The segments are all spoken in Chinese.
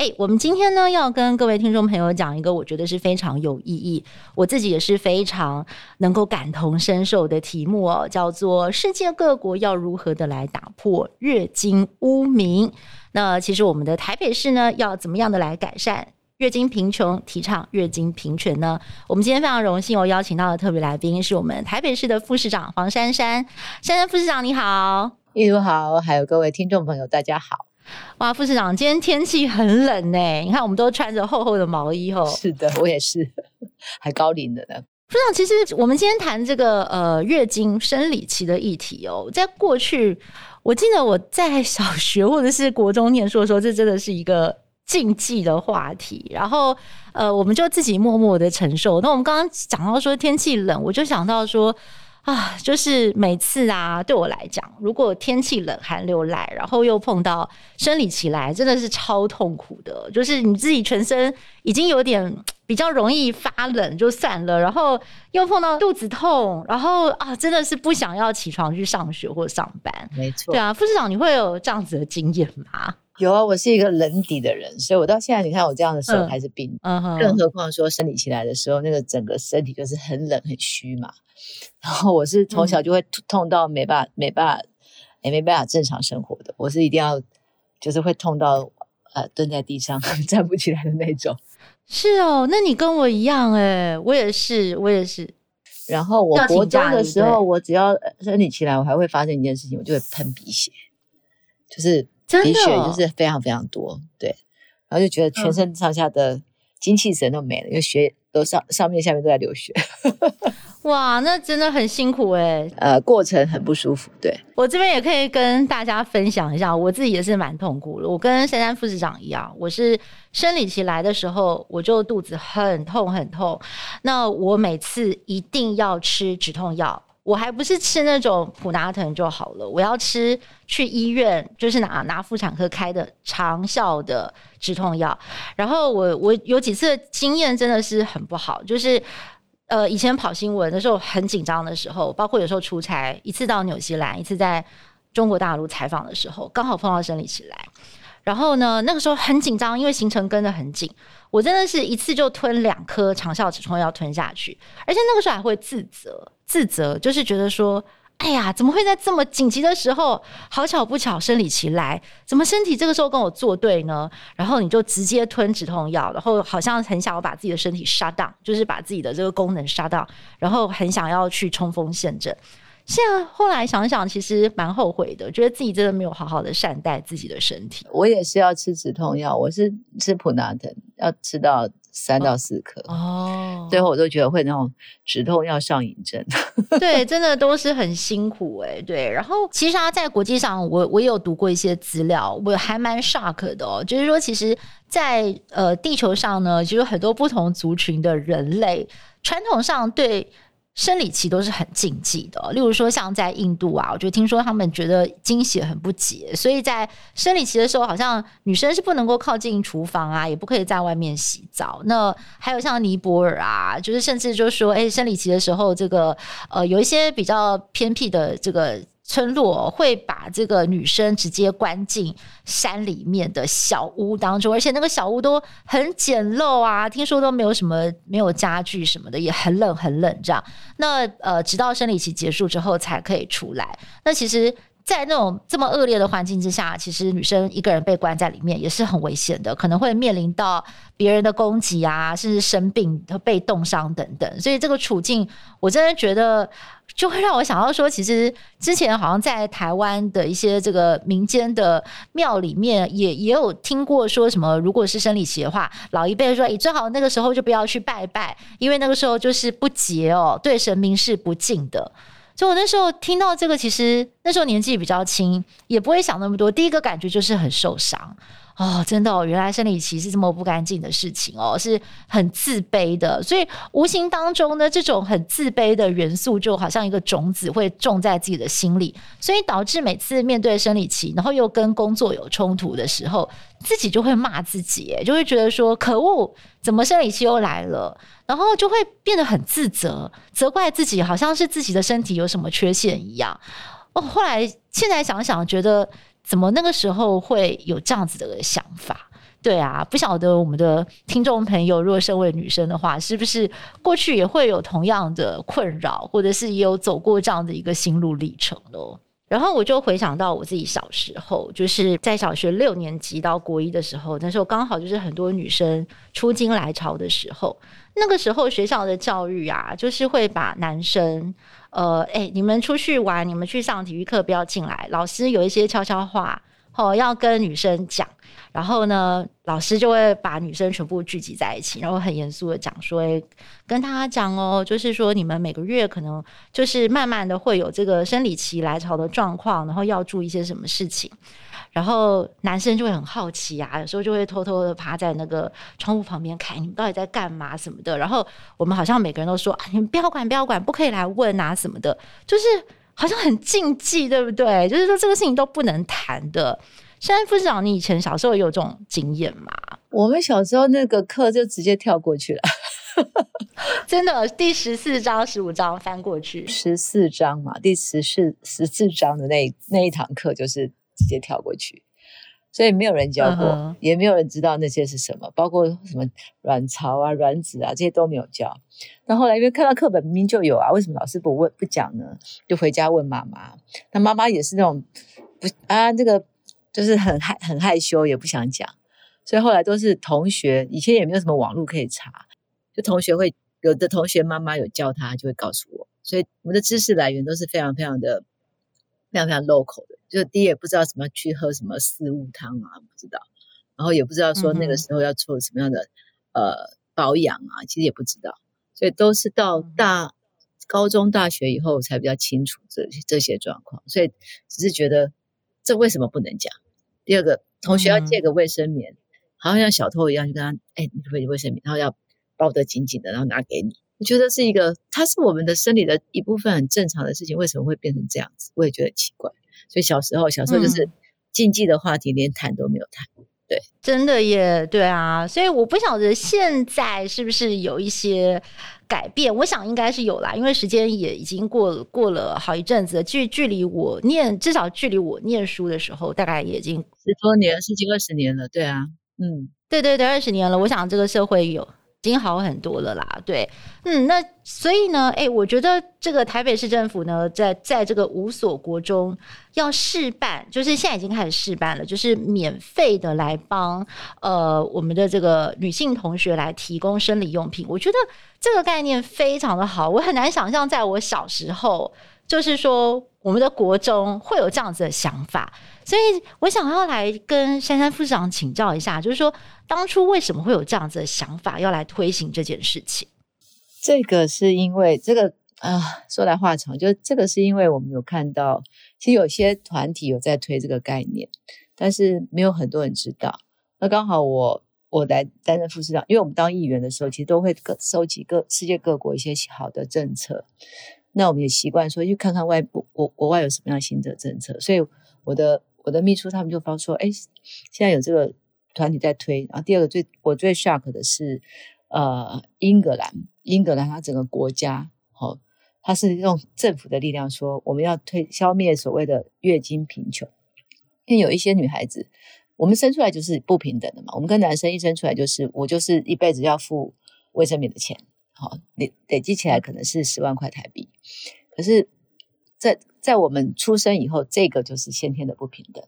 哎，我们今天呢要跟各位听众朋友讲一个我觉得是非常有意义，我自己也是非常能够感同身受的题目哦，叫做“世界各国要如何的来打破月经污名”。那其实我们的台北市呢，要怎么样的来改善月经贫穷，提倡月经平权呢？我们今天非常荣幸，我邀请到的特别来宾是我们台北市的副市长黄珊珊。珊珊副市长你好，一如好，还有各位听众朋友大家好。哇，副市长，今天天气很冷呢。你看，我们都穿着厚厚的毛衣哦。是的，我也是，还高龄的呢。副市长，其实我们今天谈这个呃月经生理期的议题哦，在过去，我记得我在小学或者是国中念书的时候，这真的是一个禁忌的话题。然后呃，我们就自己默默的承受。那我们刚刚讲到说天气冷，我就想到说。啊，就是每次啊，对我来讲，如果天气冷、寒流来，然后又碰到生理期来，真的是超痛苦的。就是你自己全身已经有点比较容易发冷，就算了，然后又碰到肚子痛，然后啊，真的是不想要起床去上学或上班。没错，对啊，副市长，你会有这样子的经验吗？有啊，我是一个冷底的人，所以我到现在，你看我这样的手还是冰。更何况说生理期来的时候，那个整个身体就是很冷很虚嘛。然后我是从小就会痛到没办法、嗯、没办法也没办法正常生活的，我是一定要就是会痛到呃蹲在地上 站不起来的那种。是哦，那你跟我一样哎，我也是，我也是。然后我国中的时候，我只要生理期来，我还会发生一件事情，我就会喷鼻血，就是鼻血就是非常非常多，对，然后就觉得全身上下的精气神都没了，嗯、因为血都上上面下面都在流血。哇，那真的很辛苦哎、欸，呃，过程很不舒服。对，我这边也可以跟大家分享一下，我自己也是蛮痛苦的。我跟珊珊副市长一样，我是生理期来的时候，我就肚子很痛很痛。那我每次一定要吃止痛药，我还不是吃那种普拿疼就好了，我要吃去医院，就是拿拿妇产科开的长效的止痛药。然后我我有几次经验真的是很不好，就是。呃，以前跑新闻的时候很紧张的时候，包括有时候出差，一次到纽西兰，一次在中国大陆采访的时候，刚好碰到生理期来，然后呢，那个时候很紧张，因为行程跟得很紧，我真的是一次就吞两颗长效止痛药吞下去，而且那个时候还会自责，自责就是觉得说。哎呀，怎么会在这么紧急的时候？好巧不巧，生理期来，怎么身体这个时候跟我作对呢？然后你就直接吞止痛药，然后好像很想要把自己的身体 shut down，就是把自己的这个功能 shut down，然后很想要去冲锋陷阵。现在后来想想，其实蛮后悔的，觉得自己真的没有好好的善待自己的身体。我也是要吃止痛药，我是吃普拿疼，要吃到三到四颗哦，最后我都觉得会那种止痛药上瘾症。对，真的都是很辛苦哎、欸。对，然后其实啊，在国际上，我我也有读过一些资料，我还蛮 shock 的哦。就是说，其实在，在呃地球上呢，就有很多不同族群的人类，传统上对。生理期都是很禁忌的，例如说像在印度啊，我就听说他们觉得惊喜很不解，所以在生理期的时候，好像女生是不能够靠近厨房啊，也不可以在外面洗澡。那还有像尼泊尔啊，就是甚至就说，哎，生理期的时候，这个呃，有一些比较偏僻的这个。村落会把这个女生直接关进山里面的小屋当中，而且那个小屋都很简陋啊，听说都没有什么，没有家具什么的，也很冷很冷这样。那呃，直到生理期结束之后才可以出来。那其实。在那种这么恶劣的环境之下，其实女生一个人被关在里面也是很危险的，可能会面临到别人的攻击啊，甚至生病被冻伤等等。所以这个处境，我真的觉得就会让我想到说，其实之前好像在台湾的一些这个民间的庙里面也，也有听过说什么，如果是生理期的话，老一辈说，你最好那个时候就不要去拜拜，因为那个时候就是不洁哦，对神明是不敬的。所以我那时候听到这个，其实那那时候年纪比较轻，也不会想那么多。第一个感觉就是很受伤。哦，真的哦，原来生理期是这么不干净的事情哦，是很自卑的，所以无形当中呢，这种很自卑的元素就好像一个种子会种在自己的心里，所以导致每次面对生理期，然后又跟工作有冲突的时候，自己就会骂自己，就会觉得说可恶，怎么生理期又来了？然后就会变得很自责，责怪自己，好像是自己的身体有什么缺陷一样。哦，后来现在想想，觉得。怎么那个时候会有这样子的想法？对啊，不晓得我们的听众朋友，如果身为女生的话，是不是过去也会有同样的困扰，或者是也有走过这样的一个心路历程咯？然后我就回想到我自己小时候，就是在小学六年级到国一的时候，那时候刚好就是很多女生出京来潮的时候，那个时候学校的教育啊，就是会把男生。呃，哎、你们出去玩，你们去上体育课，不要进来。老师有一些悄悄话，哦，要跟女生讲。然后呢，老师就会把女生全部聚集在一起，然后很严肃的讲说，欸，跟他讲哦，就是说你们每个月可能就是慢慢的会有这个生理期来潮的状况，然后要注意一些什么事情。然后男生就会很好奇啊，有时候就会偷偷的趴在那个窗户旁边看你们到底在干嘛什么的。然后我们好像每个人都说啊，你们不要管，不要管，不可以来问啊什么的，就是好像很禁忌，对不对？就是说这个事情都不能谈的。珊珊副市长，你以前小时候有这种经验吗？我们小时候那个课就直接跳过去了，真的，第十四章、十五章翻过去，十四章嘛，第十四十四章的那那一堂课就是。直接跳过去，所以没有人教过，uh huh. 也没有人知道那些是什么，包括什么卵巢啊、卵子啊这些都没有教。那后来因为看到课本明明就有啊，为什么老师不问不讲呢？就回家问妈妈。那妈妈也是那种不啊，这个就是很害很害羞，也不想讲。所以后来都是同学，以前也没有什么网络可以查，就同学会有的同学妈妈有教他，就会告诉我。所以我们的知识来源都是非常非常的非常非常 local 的。就第一也不知道怎么去喝什么四物汤啊，不知道，然后也不知道说那个时候要做什么样的、嗯、呃保养啊，其实也不知道，所以都是到大、嗯、高中、大学以后才比较清楚这这些状况，所以只是觉得这为什么不能讲？第二个，同学要借个卫生棉，嗯、好像像小偷一样，就跟他哎，你可不可以卫生棉，然后要包得紧紧的，然后拿给你。我觉得是一个，它是我们的生理的一部分，很正常的事情，为什么会变成这样子？我也觉得奇怪。所以小时候，小时候就是禁忌的话题，连谈都没有谈。对，真的耶，对啊。所以我不晓得现在是不是有一些改变，我想应该是有啦，因为时间也已经过过了好一阵子，距距离我念至少距离我念书的时候，大概也已经十多年，十几二十年了。对啊，嗯，对对对，二十年了。我想这个社会有。已经好很多了啦，对，嗯，那所以呢，哎，我觉得这个台北市政府呢，在在这个五所国中要试办，就是现在已经开始试办了，就是免费的来帮呃我们的这个女性同学来提供生理用品。我觉得这个概念非常的好，我很难想象在我小时候，就是说我们的国中会有这样子的想法。所以我想要来跟珊珊副市长请教一下，就是说当初为什么会有这样子的想法，要来推行这件事情？这个是因为这个啊，说来话长，就这个是因为我们有看到，其实有些团体有在推这个概念，但是没有很多人知道。那刚好我我来担任副市长，因为我们当议员的时候，其实都会各收集各世界各国一些好的政策，那我们也习惯说去看看外部国国外有什么样新的政策，所以我的。我的秘书他们就发说：“哎，现在有这个团体在推。然后第二个最我最 shock 的是，呃，英格兰，英格兰它整个国家，哦，它是用政府的力量说我们要推消灭所谓的月经贫穷。因为有一些女孩子，我们生出来就是不平等的嘛，我们跟男生一生出来就是我就是一辈子要付卫生棉的钱，好，累累积起来可能是十万块台币，可是。”在在我们出生以后，这个就是先天的不平等。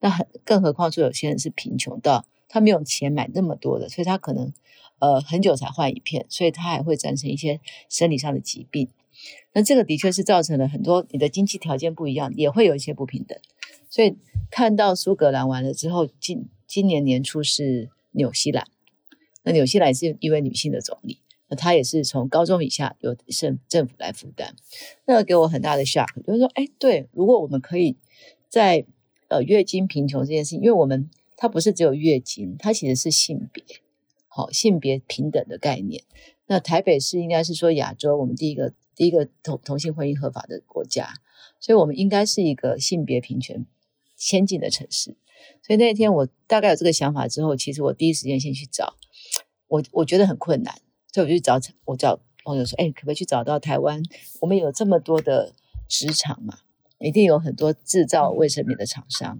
那很更何况说有些人是贫穷到他没有钱买那么多的，所以他可能呃很久才换一片，所以他还会产生一些生理上的疾病。那这个的确是造成了很多你的经济条件不一样，也会有一些不平等。所以看到苏格兰完了之后，今今年年初是纽西兰，那纽西兰是一位女性的总理。那他也是从高中以下由政政府来负担，那个给我很大的 shock，就是说，哎，对，如果我们可以在呃月经贫穷这件事情，因为我们它不是只有月经，它其实是性别，好性别平等的概念。那台北市应该是说亚洲我们第一个第一个同同性婚姻合法的国家，所以我们应该是一个性别平权先进的城市。所以那天我大概有这个想法之后，其实我第一时间先去找，我我觉得很困难。所以我就去找我找朋友说，哎，可不可以去找到台湾？我们有这么多的职场嘛，一定有很多制造卫生棉的厂商，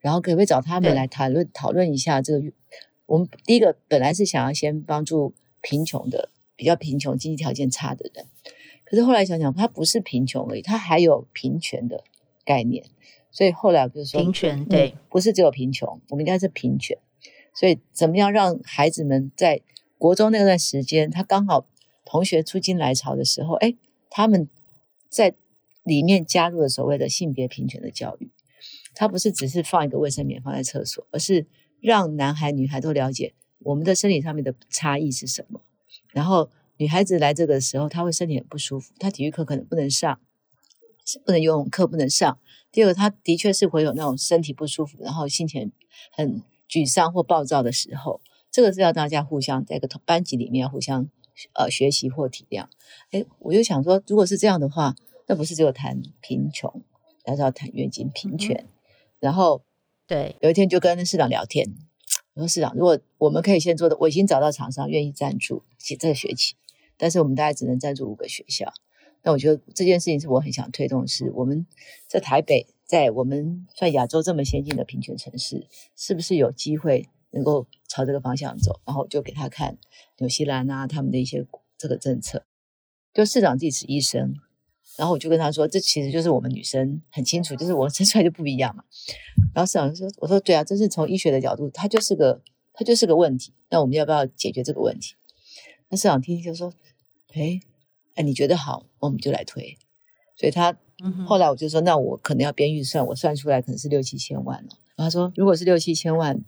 然后可不可以找他们来谈论讨论一下这个？我们第一个本来是想要先帮助贫穷的、比较贫穷、经济条件差的人，可是后来想想，他不是贫穷而已，他还有平权的概念。所以后来我就说，平权对、嗯，不是只有贫穷，我们应该是平权。所以怎么样让孩子们在国中那段时间，他刚好同学出京来潮的时候，哎，他们在里面加入了所谓的性别平权的教育。他不是只是放一个卫生棉放在厕所，而是让男孩女孩都了解我们的生理上面的差异是什么。然后女孩子来这个时候，她会身体很不舒服，她体育课可能不能上，不能游泳课不能上。第二个，她的确是会有那种身体不舒服，然后心情很沮丧或暴躁的时候。这个是要大家互相在一个班级里面互相呃学习或体谅。哎，我就想说，如果是这样的话，那不是只有谈贫穷，而是要谈月经平权。嗯、然后，对，有一天就跟市长聊天，我说市长，如果我们可以先做的，我已经找到厂商愿意赞助写这个学期，但是我们大概只能赞助五个学校。那我觉得这件事情是我很想推动的是，我们在台北，在我们算亚洲这么先进的平权城市，是不是有机会？能够朝这个方向走，然后就给他看纽西兰啊，他们的一些这个政策。就市长自己是医生，然后我就跟他说，这其实就是我们女生很清楚，就是我生出来就不一样嘛。然后市长就说：“我说对啊，这是从医学的角度，它就是个它就是个问题。那我们要不要解决这个问题？”那市长听听就说：“哎哎，你觉得好，我们就来推。”所以他后来我就说：“那我可能要编预算，我算出来可能是六七千万了。”然后他说：“如果是六七千万。”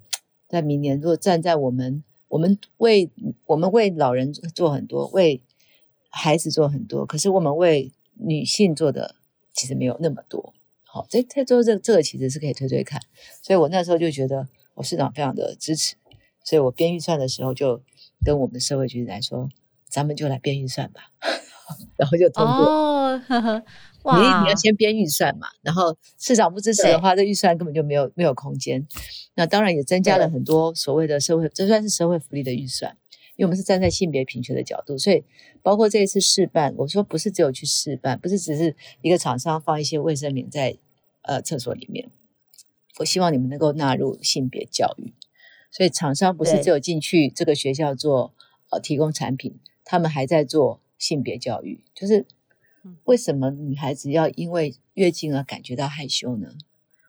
在明年，如果站在我们，我们为我们为老人做很多，为孩子做很多，可是我们为女性做的其实没有那么多。好，这这做这这个其实是可以推推看。所以我那时候就觉得我市长非常的支持，所以我编预算的时候就跟我们的社会局来说，咱们就来编预算吧，然后就通过。你你要先编预算嘛，然后市长不支持的话，这预算根本就没有没有空间。那当然也增加了很多所谓的社会，这算是社会福利的预算，因为我们是站在性别平权的角度，所以包括这一次试办，我说不是只有去试办，不是只是一个厂商放一些卫生棉在呃厕所里面，我希望你们能够纳入性别教育，所以厂商不是只有进去这个学校做呃提供产品，他们还在做性别教育，就是。为什么女孩子要因为月经而感觉到害羞呢？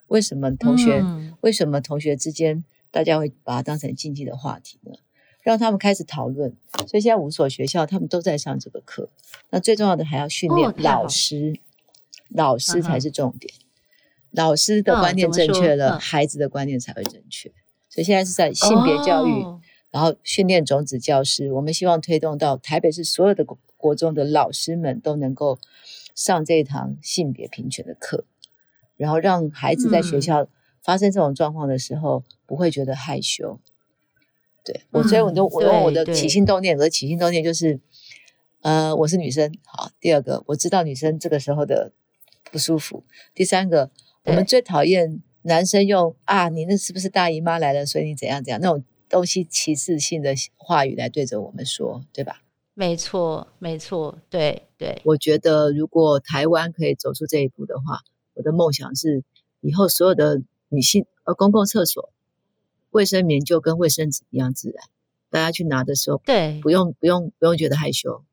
为什么同学、嗯、为什么同学之间大家会把它当成禁忌的话题呢？让他们开始讨论。所以现在五所学校他们都在上这个课。那最重要的还要训练老师，哦、老师才是重点。嗯、老师的观念正确了，嗯、孩子的观念才会正确。所以现在是在性别教育，哦、然后训练种子教师。我们希望推动到台北市所有的。国中的老师们都能够上这一堂性别平权的课，然后让孩子在学校发生这种状况的时候不会觉得害羞。对我，所以我都我用我的起心动念，我的起心动念就是，呃，我是女生，好。第二个，我知道女生这个时候的不舒服。第三个，我们最讨厌男生用啊，你那是不是大姨妈来了，所以你怎样怎样那种东西歧视性的话语来对着我们说，对吧？没错，没错，对对。我觉得如果台湾可以走出这一步的话，我的梦想是以后所有的女性呃公共厕所卫生棉就跟卫生纸一样自然，大家去拿的时候，对，不用不用不用觉得害羞，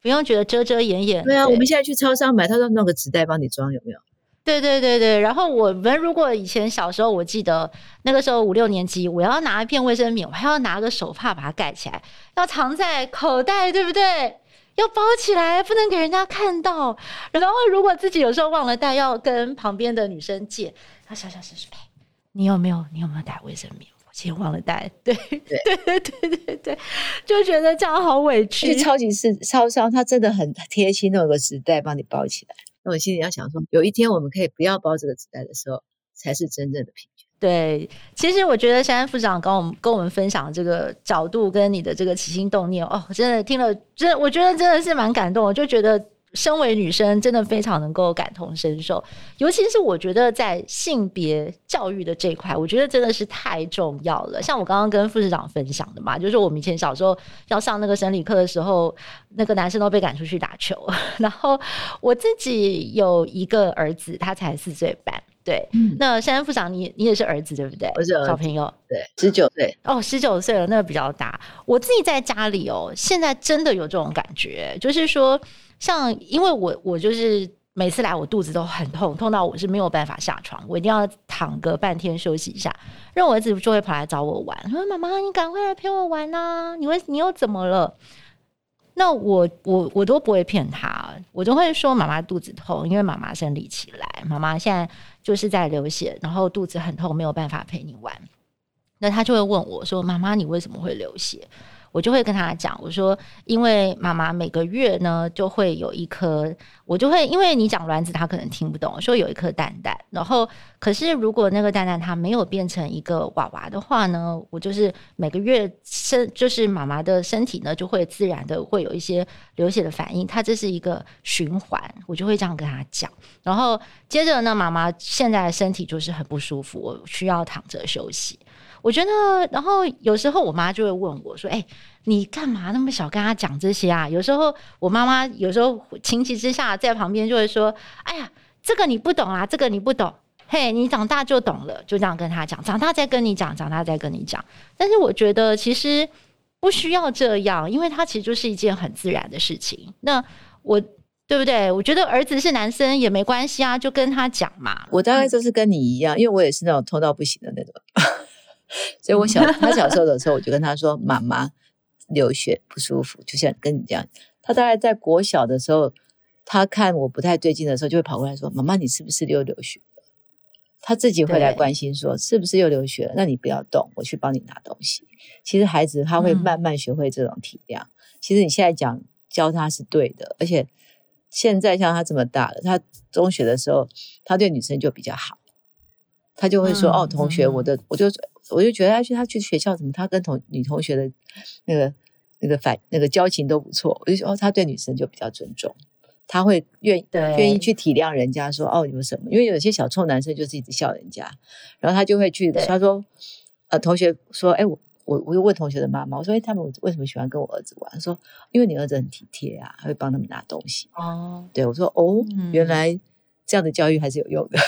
不用觉得遮遮掩掩。对啊，对我们现在去超商买，他说弄个纸袋帮你装，有没有？对对对对，然后我们如果以前小时候，我记得那个时候五六年级，我要拿一片卫生棉，我还要拿个手帕把它盖起来，要藏在口袋，对不对？要包起来，不能给人家看到。然后如果自己有时候忘了带，要跟旁边的女生借。他小小声说：“你有没有？你有没有带卫生棉今天忘了带，对对对对对对对，就觉得这样好委屈。超级是超商，他真的很贴心，弄个纸袋帮你包起来。那我心里要想说，有一天我们可以不要包这个纸袋的时候，才是真正的平权。对，其实我觉得珊珊副长跟我们跟我们分享这个角度跟你的这个起心动念，哦，真的听了，真的我觉得真的是蛮感动，我就觉得。身为女生，真的非常能够感同身受，尤其是我觉得在性别教育的这一块，我觉得真的是太重要了。像我刚刚跟副市长分享的嘛，就是我们以前小时候要上那个生理课的时候，那个男生都被赶出去打球。然后我自己有一个儿子，他才四岁半。对，嗯、那珊珊副长，你你也是儿子对不对？我是小朋友，对，十九岁哦，十九岁了，那个比较大。我自己在家里哦，现在真的有这种感觉，就是说。像，因为我我就是每次来，我肚子都很痛，痛到我是没有办法下床，我一定要躺个半天休息一下。然后我儿子就会跑来找我玩，说：“妈妈，你赶快来陪我玩呐、啊！你会你又怎么了？”那我我我都不会骗他，我都会说：“妈妈肚子痛，因为妈妈生理期来，妈妈现在就是在流血，然后肚子很痛，没有办法陪你玩。”那他就会问我说：“妈妈，你为什么会流血？”我就会跟他讲，我说，因为妈妈每个月呢就会有一颗，我就会因为你讲卵子，他可能听不懂，说有一颗蛋蛋，然后可是如果那个蛋蛋它没有变成一个娃娃的话呢，我就是每个月身就是妈妈的身体呢就会自然的会有一些流血的反应，它这是一个循环，我就会这样跟他讲，然后接着呢，妈妈现在身体就是很不舒服，我需要躺着休息。我觉得，然后有时候我妈就会问我说：“哎、欸，你干嘛那么小跟她讲这些啊？”有时候我妈妈有时候情急之下在旁边就会说：“哎呀，这个你不懂啊，这个你不懂，嘿，你长大就懂了。”就这样跟他讲，长大再跟你讲，长大再跟你讲。但是我觉得其实不需要这样，因为他其实就是一件很自然的事情。那我对不对？我觉得儿子是男生也没关系啊，就跟他讲嘛。我大概就是跟你一样，因为我也是那种偷到不行的那种。所以，我小他小时候的时候，我就跟他说：“妈妈流血不舒服，就像跟你这样。”他大概在国小的时候，他看我不太对劲的时候，就会跑过来说：“妈妈，你是不是又流血了？”他自己会来关心说：“是不是又流血了？那你不要动，我去帮你拿东西。”其实孩子他会慢慢学会这种体谅。嗯、其实你现在讲教他是对的，而且现在像他这么大了，他中学的时候，他对女生就比较好，他就会说：“嗯、哦，同学，我的我就。”我就觉得他去他去学校怎么，他跟同女同学的那个那个反那个交情都不错。我就说哦，他对女生就比较尊重，他会愿意愿意去体谅人家说哦你们什么，因为有些小臭男生就是一直笑人家，然后他就会去他说呃同学说哎我我我又问同学的妈妈我说哎他们为什么喜欢跟我儿子玩？他说因为你儿子很体贴啊，他会帮他们拿东西哦。对我说哦，原来这样的教育还是有用的。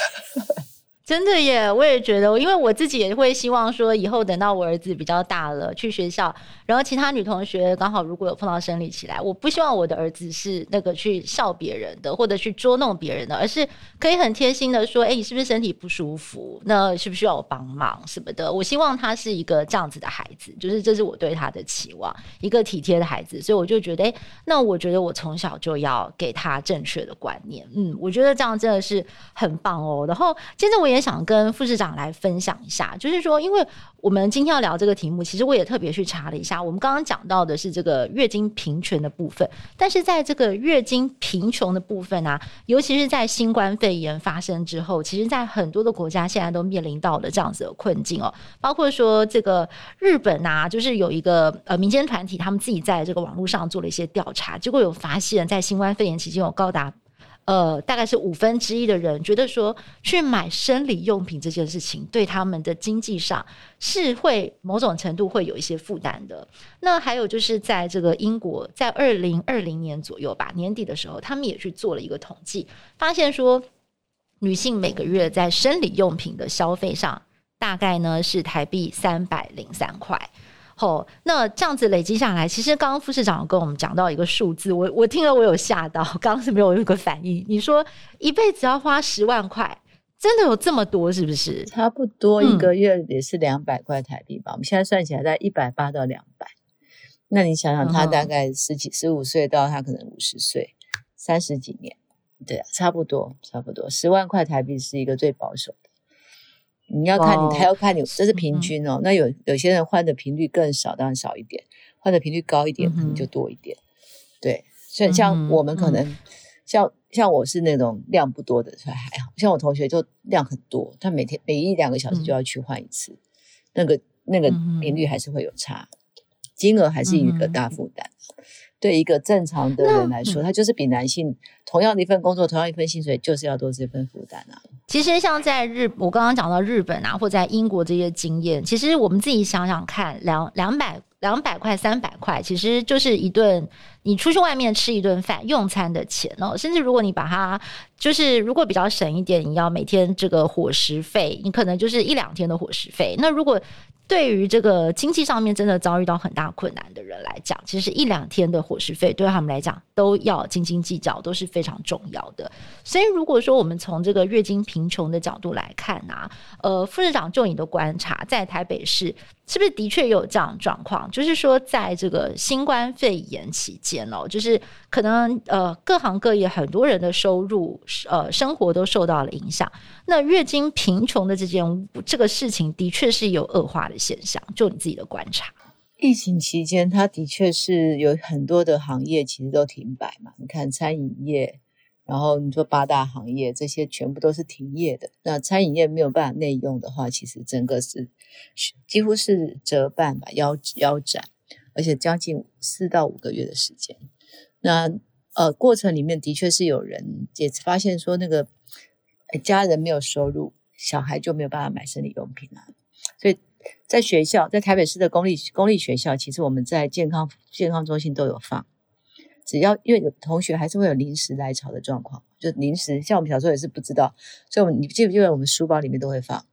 真的耶，我也觉得，因为我自己也会希望说，以后等到我儿子比较大了，去学校，然后其他女同学刚好如果有碰到生理期来，我不希望我的儿子是那个去笑别人的，或者去捉弄别人的，而是可以很贴心的说，哎、你是不是身体不舒服？那需不需要我帮忙什么的？我希望他是一个这样子的孩子，就是这是我对他的期望，一个体贴的孩子。所以我就觉得，哎、那我觉得我从小就要给他正确的观念。嗯，我觉得这样真的是很棒哦。然后接着我也。也想跟副市长来分享一下，就是说，因为我们今天要聊这个题目，其实我也特别去查了一下。我们刚刚讲到的是这个月经贫穷的部分，但是在这个月经贫穷的部分啊，尤其是在新冠肺炎发生之后，其实，在很多的国家现在都面临到了这样子的困境哦。包括说这个日本啊，就是有一个呃民间团体，他们自己在这个网络上做了一些调查，结果有发现，在新冠肺炎期间有高达。呃，大概是五分之一的人觉得说，去买生理用品这件事情对他们的经济上是会某种程度会有一些负担的。那还有就是在这个英国，在二零二零年左右吧，年底的时候，他们也去做了一个统计，发现说女性每个月在生理用品的消费上，大概呢是台币三百零三块。哦，那这样子累积下来，其实刚刚副市长有跟我们讲到一个数字，我我听了我有吓到，刚刚是没有一个反应。你说一辈子要花十万块，真的有这么多是不是？差不多一个月也是两百块台币吧？嗯、我们现在算起来在一百八到两百。那你想想，他大概十几、十五岁到他可能五十岁，三十几年，对啊，差不多差不多十万块台币是一个最保守的。你要看你还要看你，这是平均哦。那有有些人换的频率更少，当然少一点；换的频率高一点，可能就多一点。对，所以像我们可能像像我是那种量不多的，所以还好像我同学就量很多，他每天每一两个小时就要去换一次，那个那个频率还是会有差，金额还是一个大负担。对一个正常的人来说，他就是比男性同样的一份工作，同样一份薪水，就是要多这份负担啊。其实像在日，我刚刚讲到日本啊，或在英国这些经验，其实我们自己想想看，两两百两百块、三百块，其实就是一顿你出去外面吃一顿饭用餐的钱哦。甚至如果你把它，就是如果比较省一点，你要每天这个伙食费，你可能就是一两天的伙食费。那如果对于这个经济上面真的遭遇到很大困难的人来讲，其实一两天的伙食费对他们来讲都要斤斤计较，都是非常重要的。所以，如果说我们从这个月经贫穷的角度来看啊，呃，副市长就你的观察，在台北市是不是的确有这样状况？就是说，在这个新冠肺炎期间哦，就是可能呃各行各业很多人的收入呃生活都受到了影响。那月经贫穷的这件这个事情，的确是有恶化的现象。就你自己的观察，疫情期间，它的确是有很多的行业其实都停摆嘛。你看餐饮业，然后你说八大行业，这些全部都是停业的。那餐饮业没有办法内用的话，其实整个是几乎是折半吧，腰腰斩，而且将近四到五个月的时间。那呃，过程里面的确是有人也发现说那个。家人没有收入，小孩就没有办法买生理用品啊。所以在学校，在台北市的公立公立学校，其实我们在健康健康中心都有放。只要因为有同学还是会有临时来潮的状况，就临时像我们小时候也是不知道，所以我们你记不记得我们书包里面都会放，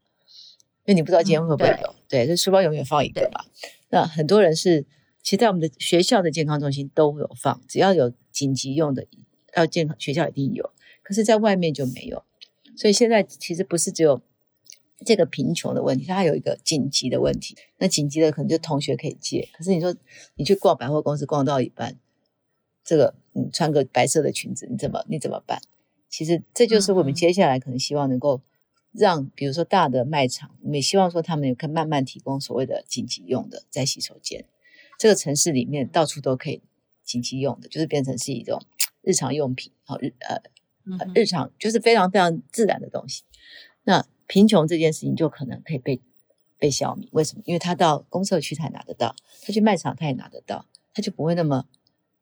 因为你不知道今天会不会有。嗯、对，这书包永远放一个吧。那很多人是，其实在我们的学校的健康中心都会有放，只要有紧急用的，要健康学校一定有，可是在外面就没有。所以现在其实不是只有这个贫穷的问题，它还有一个紧急的问题。那紧急的可能就同学可以借，可是你说你去逛百货公司逛到一半，这个你穿个白色的裙子，你怎么你怎么办？其实这就是我们接下来可能希望能够让，比如说大的卖场，我们也希望说他们也可以慢慢提供所谓的紧急用的在洗手间。这个城市里面到处都可以紧急用的，就是变成是一种日常用品，好日呃。日常就是非常非常自然的东西，那贫穷这件事情就可能可以被被消弭。为什么？因为他到公社区才拿得到，他去卖场他也拿得到，他就不会那么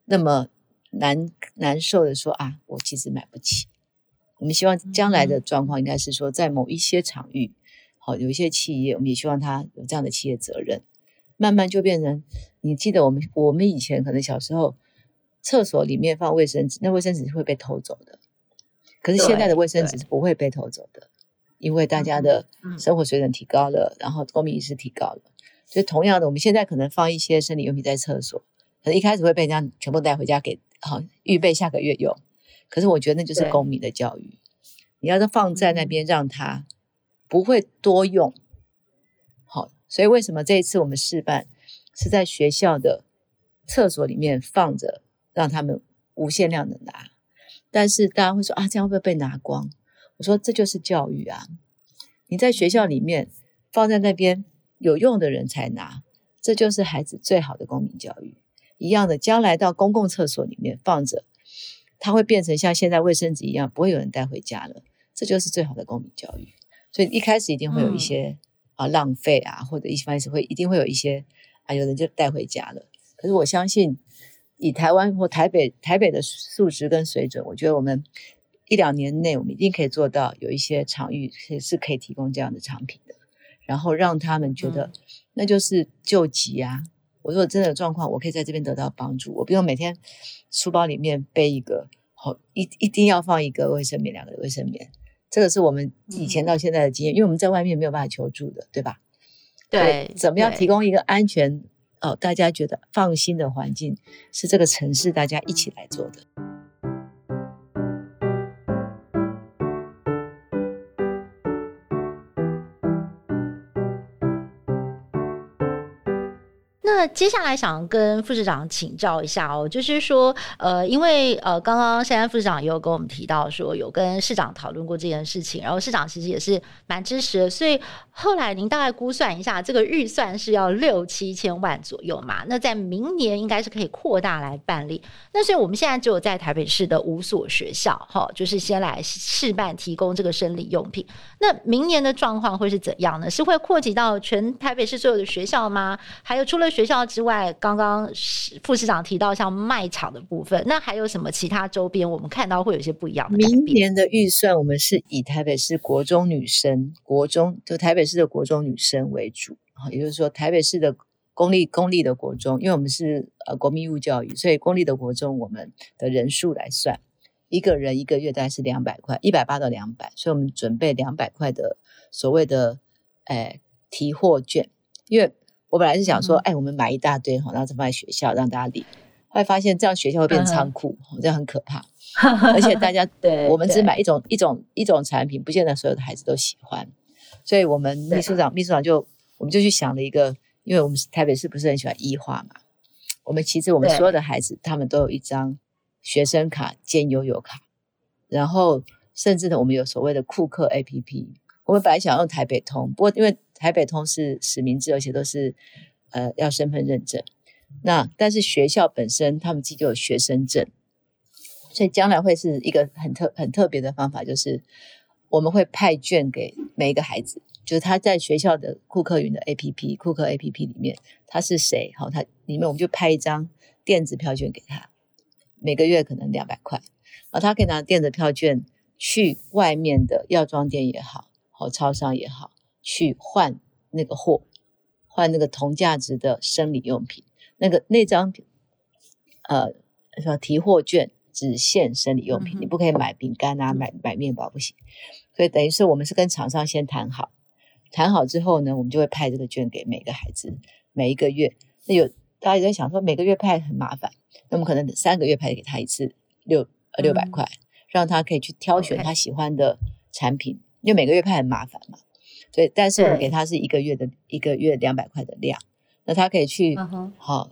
那么难难受的说啊，我其实买不起。我们希望将来的状况应该是说，在某一些场域，好有一些企业，我们也希望他有这样的企业责任，慢慢就变成。你记得我们我们以前可能小时候厕所里面放卫生纸，那卫生纸是会被偷走的。可是现在的卫生纸是不会被偷走的，因为大家的生活水准提高了，然后公民意识提高了，所以同样的，我们现在可能放一些生理用品在厕所，可能一开始会被人家全部带回家给好预备下个月用。可是我觉得那就是公民的教育，你要是放在那边让他不会多用，好，所以为什么这一次我们示范是在学校的厕所里面放着，让他们无限量的拿。但是大家会说啊，这样会不会被拿光？我说这就是教育啊！你在学校里面放在那边有用的人才拿，这就是孩子最好的公民教育。一样的，将来到公共厕所里面放着，它会变成像现在卫生纸一样，不会有人带回家了。这就是最好的公民教育。所以一开始一定会有一些、嗯、啊浪费啊，或者一些方式会一定会有一些啊，有人就带回家了。可是我相信。以台湾或台北台北的素质跟水准，我觉得我们一两年内，我们一定可以做到有一些场域是是可以提供这样的产品的，然后让他们觉得那就是救急啊！我如果真的状况，我可以在这边得到帮助，我不用每天书包里面背一个，好一一定要放一个卫生棉，两个卫生棉，这个是我们以前到现在的经验，因为我们在外面没有办法求助的，对吧？对，怎么样提供一个安全？哦，大家觉得放心的环境是这个城市大家一起来做的。那接下来想跟副市长请教一下哦，就是说，呃，因为呃，刚刚珊珊副市长也有跟我们提到说，有跟市长讨论过这件事情，然后市长其实也是蛮支持的，所以后来您大概估算一下，这个预算是要六七千万左右嘛？那在明年应该是可以扩大来办理。那所以我们现在只有在台北市的五所学校，哈，就是先来试办提供这个生理用品。那明年的状况会是怎样呢？是会扩及到全台北市所有的学校吗？还有除了学校之外，刚刚副市长提到像卖场的部分，那还有什么其他周边？我们看到会有一些不一样的。明年的预算，我们是以台北市国中女生、国中就台北市的国中女生为主，也就是说台北市的公立公立的国中，因为我们是呃国民义务教育，所以公立的国中我们的人数来算，一个人一个月大概是两百块，一百八到两百，所以我们准备两百块的所谓的诶、哎、提货券，因为。我本来是想说，哎，我们买一大堆哈，然后再放在学校让大家领。后来发现这样学校会变仓库，这样很可怕。而且大家，对，我们只买一种一种一种产品，不见得所有的孩子都喜欢。所以我们秘书长秘书长就我们就去想了一个，因为我们台北市不是很喜欢一化嘛，我们其实我们所有的孩子他们都有一张学生卡兼悠游卡，然后甚至呢，我们有所谓的库克 APP。我们本来想用台北通，不过因为台北通是实名制，而且都是呃要身份认证。那但是学校本身他们自己就有学生证，所以将来会是一个很特很特别的方法，就是我们会派券给每一个孩子，就是他在学校的库克云的 APP 库克 APP 里面他是谁，好，他里面我们就派一张电子票券给他，每个月可能两百块，然后他可以拿电子票券去外面的药妆店也好。或超商也好，去换那个货，换那个同价值的生理用品。那个那张呃什么提货券只限生理用品，嗯、你不可以买饼干啊，买买面包不行。所以等于是我们是跟厂商先谈好，谈好之后呢，我们就会派这个券给每个孩子，每一个月。那有大家也在想说，每个月派很麻烦，那么可能三个月派给他一次六呃六百块，嗯、让他可以去挑选他喜欢的产品。因为每个月派很麻烦嘛，所以但是我们给他是一个月的一个月两百块的量，那他可以去好、uh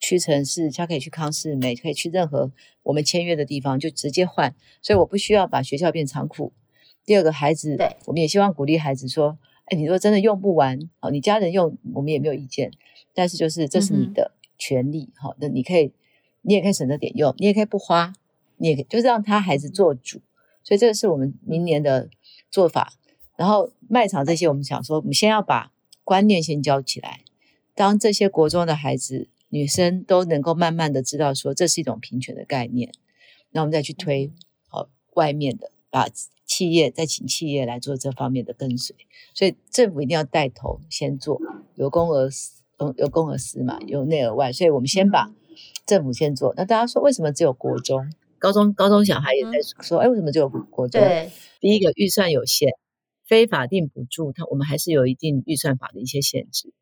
屈臣氏，他可以去康士美，可以去任何我们签约的地方就直接换，所以我不需要把学校变仓库。第二个孩子，对我们也希望鼓励孩子说，哎，你如果真的用不完，好，你家人用我们也没有意见，但是就是这是你的权利，好、uh，那.你可以，你也可以省着点用，你也可以不花，你也可以就是让他孩子做主，所以这个是我们明年的。做法，然后卖场这些，我们想说，我们先要把观念先教起来。当这些国中的孩子、女生都能够慢慢的知道说，这是一种平权的概念，那我们再去推好外面的，把企业再请企业来做这方面的跟随。所以政府一定要带头先做，有公而私，嗯，有公而私嘛，由内而外。所以我们先把政府先做。那大家说，为什么只有国中？高中高中小孩也在说，哎，为什么只有国中？对，第一个预算有限，非法定补助，它我们还是有一定预算法的一些限制。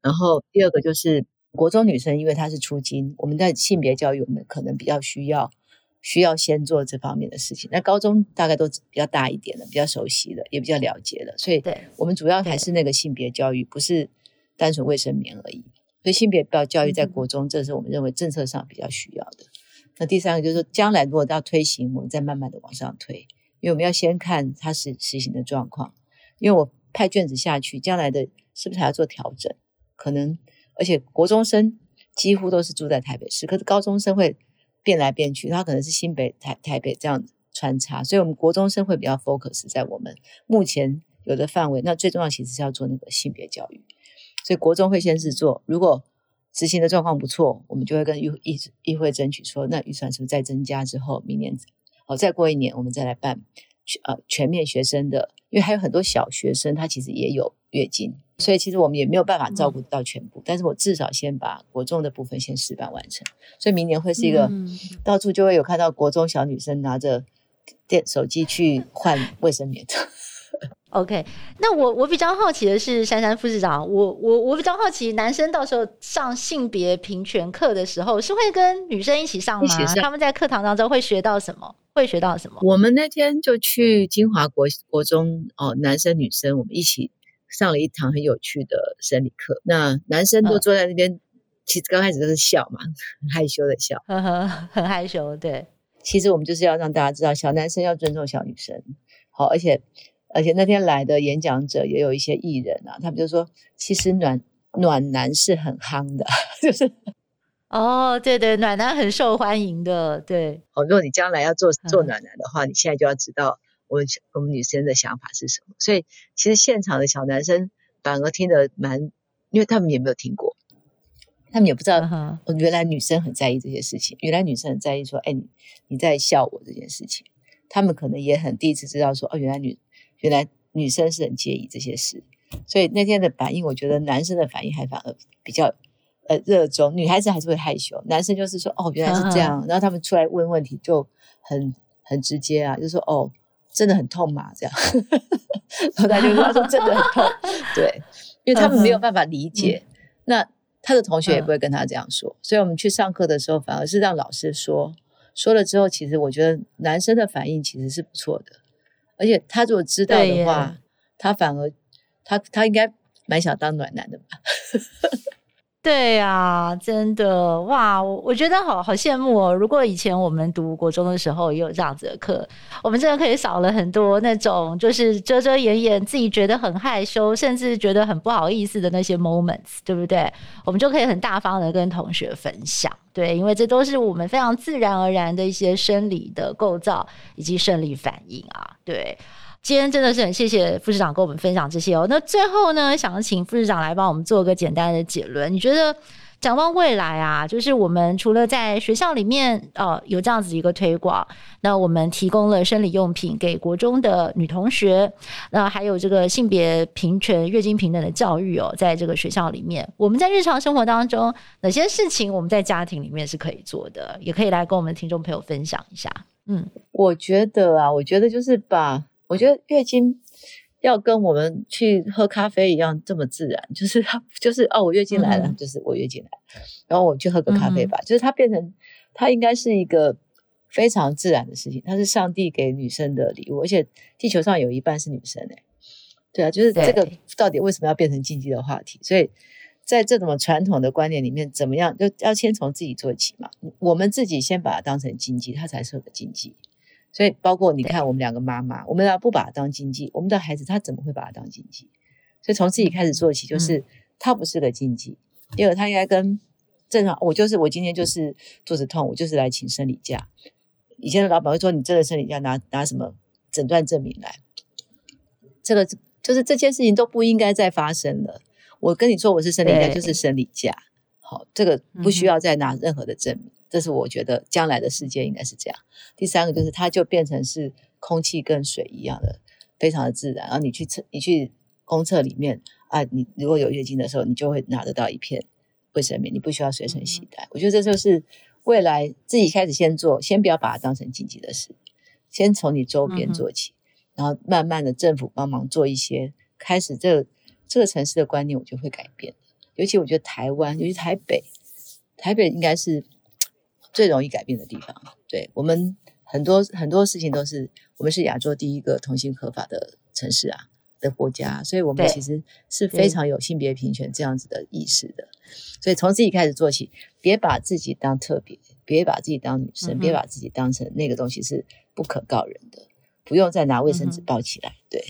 然后第二个就是国中女生，因为她是出金，我们在性别教育，我们可能比较需要需要先做这方面的事情。那高中大概都比较大一点的，比较熟悉的，也比较了解的，所以对我们主要还是那个性别教育，不是单纯卫生棉而已。所以性别教育在国中，这是我们认为政策上比较需要的。那第三个就是，将来如果要推行，我们再慢慢的往上推，因为我们要先看它实实行的状况。因为我派卷子下去，将来的是不是还要做调整？可能，而且国中生几乎都是住在台北市，可是高中生会变来变去，他可能是新北、台台北这样穿插，所以我们国中生会比较 focus 在我们目前有的范围。那最重要其实是要做那个性别教育，所以国中会先是做，如果。执行的状况不错，我们就会跟议议议会争取说，那预算是不是再增加之后，明年哦再过一年，我们再来办全呃全面学生的，因为还有很多小学生他其实也有月经，所以其实我们也没有办法照顾到全部，嗯、但是我至少先把国中的部分先试办完成，所以明年会是一个、嗯、到处就会有看到国中小女生拿着电手机去换卫生棉。OK，那我我比较好奇的是，珊珊副市长，我我我比较好奇，男生到时候上性别平权课的时候，是会跟女生一起上吗？上他们在课堂当中会学到什么？会学到什么？我们那天就去金华国国中哦，男生女生我们一起上了一堂很有趣的生理课。那男生都坐在那边，嗯、其实刚开始都是笑嘛，很害羞的笑，呵呵，很害羞。对，其实我们就是要让大家知道，小男生要尊重小女生。好，而且而且那天来的演讲者也有一些艺人啊，他们就说，其实暖暖男是很夯的，就是。哦，对对，暖男很受欢迎的，对。哦，如果你将来要做做暖男的话，嗯、你现在就要知道我们我们女生的想法是什么。所以其实现场的小男生反而听得蛮，因为他们也没有听过，他们也不知道，哦，原来女生很在意这些事情，原来女生很在意说，哎，你你在笑我这件事情，他们可能也很第一次知道说，哦，原来女原来女生是很介意这些事。所以那天的反应，我觉得男生的反应还反而比较。呃，热衷女孩子还是会害羞，男生就是说，哦，原来是这样，嗯、然后他们出来问问题就很很直接啊，就说，哦，真的很痛嘛，这样，然后他就说，他说真的很痛，对，因为他们没有办法理解，嗯、那他的同学也不会跟他这样说，嗯、所以我们去上课的时候，反而是让老师说，说了之后，其实我觉得男生的反应其实是不错的，而且他如果知道的话，他反而他他应该蛮想当暖男的吧。对呀、啊，真的哇！我我觉得好好羡慕哦。如果以前我们读国中的时候也有这样子的课，我们真的可以少了很多那种就是遮遮掩掩、自己觉得很害羞，甚至觉得很不好意思的那些 moments，对不对？我们就可以很大方的跟同学分享，对，因为这都是我们非常自然而然的一些生理的构造以及生理反应啊，对。今天真的是很谢谢副市长跟我们分享这些哦。那最后呢，想请副市长来帮我们做个简单的结论。你觉得展望未来啊，就是我们除了在学校里面呃有这样子一个推广，那我们提供了生理用品给国中的女同学，那还有这个性别平权、月经平等的教育哦，在这个学校里面，我们在日常生活当中哪些事情我们在家庭里面是可以做的，也可以来跟我们听众朋友分享一下。嗯，我觉得啊，我觉得就是把。我觉得月经要跟我们去喝咖啡一样这么自然，就是它就是哦，我月经来了，嗯、就是我月经来了，然后我去喝个咖啡吧，嗯、就是它变成它应该是一个非常自然的事情，它是上帝给女生的礼物，而且地球上有一半是女生哎，对啊，就是这个到底为什么要变成禁忌的话题？所以在这种传统的观念里面，怎么样就要先从自己做起嘛，我们自己先把它当成禁忌，它才是个禁忌。所以，包括你看，我们两个妈妈，我们要不把它当禁忌，我们的孩子他怎么会把它当禁忌？所以从自己开始做起，就是他不是个禁忌。第二，他应该跟正常，我就是我今天就是肚子痛，我就是来请生理假。以前的老板会说，你这个生理假拿拿什么诊断证明来？这个就是这件事情都不应该再发生了。我跟你说，我是生理假，就是生理假。好，这个不需要再拿任何的证明。这是我觉得将来的世界应该是这样。第三个就是它就变成是空气跟水一样的，非常的自然。然后你去测，你去公厕里面啊，你如果有月经的时候，你就会拿得到一片卫生棉，你不需要随身携带。嗯、我觉得这就是未来自己开始先做，先不要把它当成禁忌的事，先从你周边做起，嗯、然后慢慢的政府帮忙做一些，开始这个、这个城市的观念我就会改变。尤其我觉得台湾，尤其台北，台北应该是。最容易改变的地方，对，我们很多很多事情都是我们是亚洲第一个同性合法的城市啊的国家，所以我们其实是非常有性别平权这样子的意识的。所以从自己开始做起，别把自己当特别，别把自己当女生，嗯、别把自己当成那个东西是不可告人的，不用再拿卫生纸包起来，嗯、对。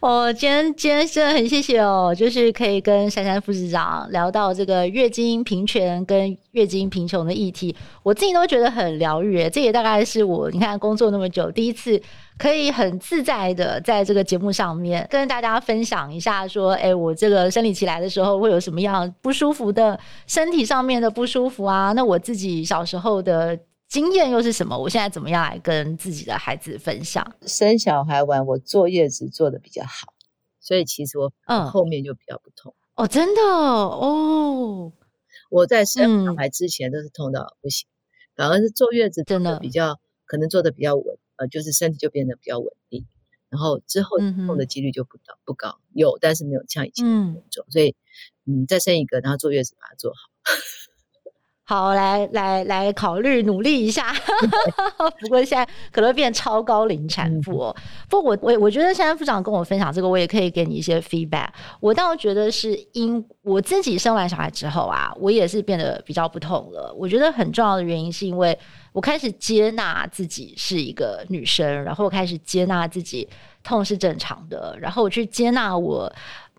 我 今天今天真的很谢谢哦，就是可以跟珊珊副市长聊到这个月经平权跟月经贫穷的议题，我自己都觉得很疗愈。这也大概是我你看工作那么久，第一次可以很自在的在这个节目上面跟大家分享一下，说，哎，我这个生理期来的时候会有什么样不舒服的身体上面的不舒服啊？那我自己小时候的。经验又是什么？我现在怎么样来跟自己的孩子分享？生小孩完，我坐月子做的比较好，所以其实我嗯后面就比较不痛、嗯、哦，真的哦。我在生小孩之前都是痛到不行，嗯、反而是坐月子真的比较可能坐的比较稳，呃，就是身体就变得比较稳定，然后之后痛的几率就不高不高，有但是没有像以前那么严重，嗯、所以嗯再生一个，然后坐月子把它做好。好，来来来考虑努力一下。不过现在可能会变超高龄产妇哦。不过我我我觉得现在副长跟我分享这个，我也可以给你一些 feedback。我倒觉得是因我自己生完小孩之后啊，我也是变得比较不同了。我觉得很重要的原因是因为我开始接纳自己是一个女生，然后我开始接纳自己痛是正常的，然后我去接纳我。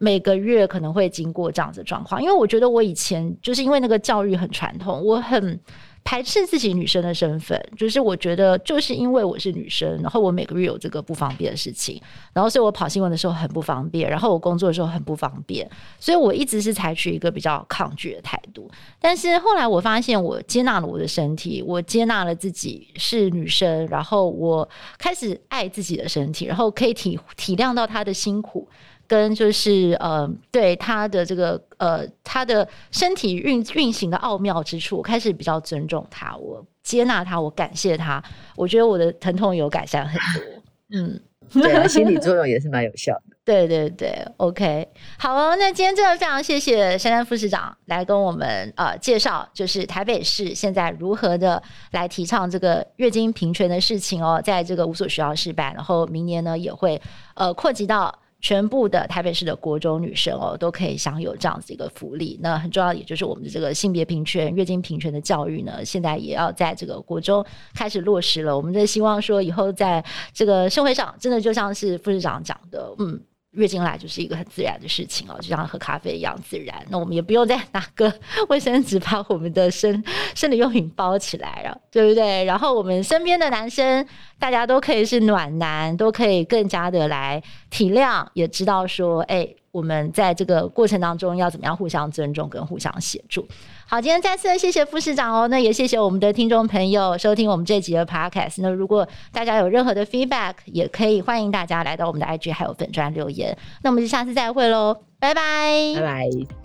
每个月可能会经过这样子状况，因为我觉得我以前就是因为那个教育很传统，我很排斥自己女生的身份，就是我觉得就是因为我是女生，然后我每个月有这个不方便的事情，然后所以我跑新闻的时候很不方便，然后我工作的时候很不方便，所以我一直是采取一个比较抗拒的态度。但是后来我发现，我接纳了我的身体，我接纳了自己是女生，然后我开始爱自己的身体，然后可以体体谅到她的辛苦。跟就是呃，对他的这个呃，他的身体运运行的奥妙之处，我开始比较尊重他，我接纳他，我感谢他，我觉得我的疼痛有改善很多。嗯，对啊，心理作用也是蛮有效的。对对对，OK，好哦。那今天真的非常谢谢珊珊副市长来跟我们呃介绍，就是台北市现在如何的来提倡这个月经平权的事情哦，在这个五所学校试办，然后明年呢也会呃扩及到。全部的台北市的国中女生哦，都可以享有这样子一个福利。那很重要，也就是我们的这个性别平权、月经平权的教育呢，现在也要在这个国中开始落实了。我们在希望说，以后在这个社会上，真的就像是副市长讲的，嗯。月经来就是一个很自然的事情哦，就像喝咖啡一样自然。那我们也不用再拿个卫生纸把我们的生生理用品包起来了，对不对？然后我们身边的男生，大家都可以是暖男，都可以更加的来体谅，也知道说，哎，我们在这个过程当中要怎么样互相尊重跟互相协助。好，今天再次谢谢副市长哦，那也谢谢我们的听众朋友收听我们这集的 podcast。那如果大家有任何的 feedback，也可以欢迎大家来到我们的 IG 还有粉专留言。那我们就下次再会喽，拜拜，拜拜。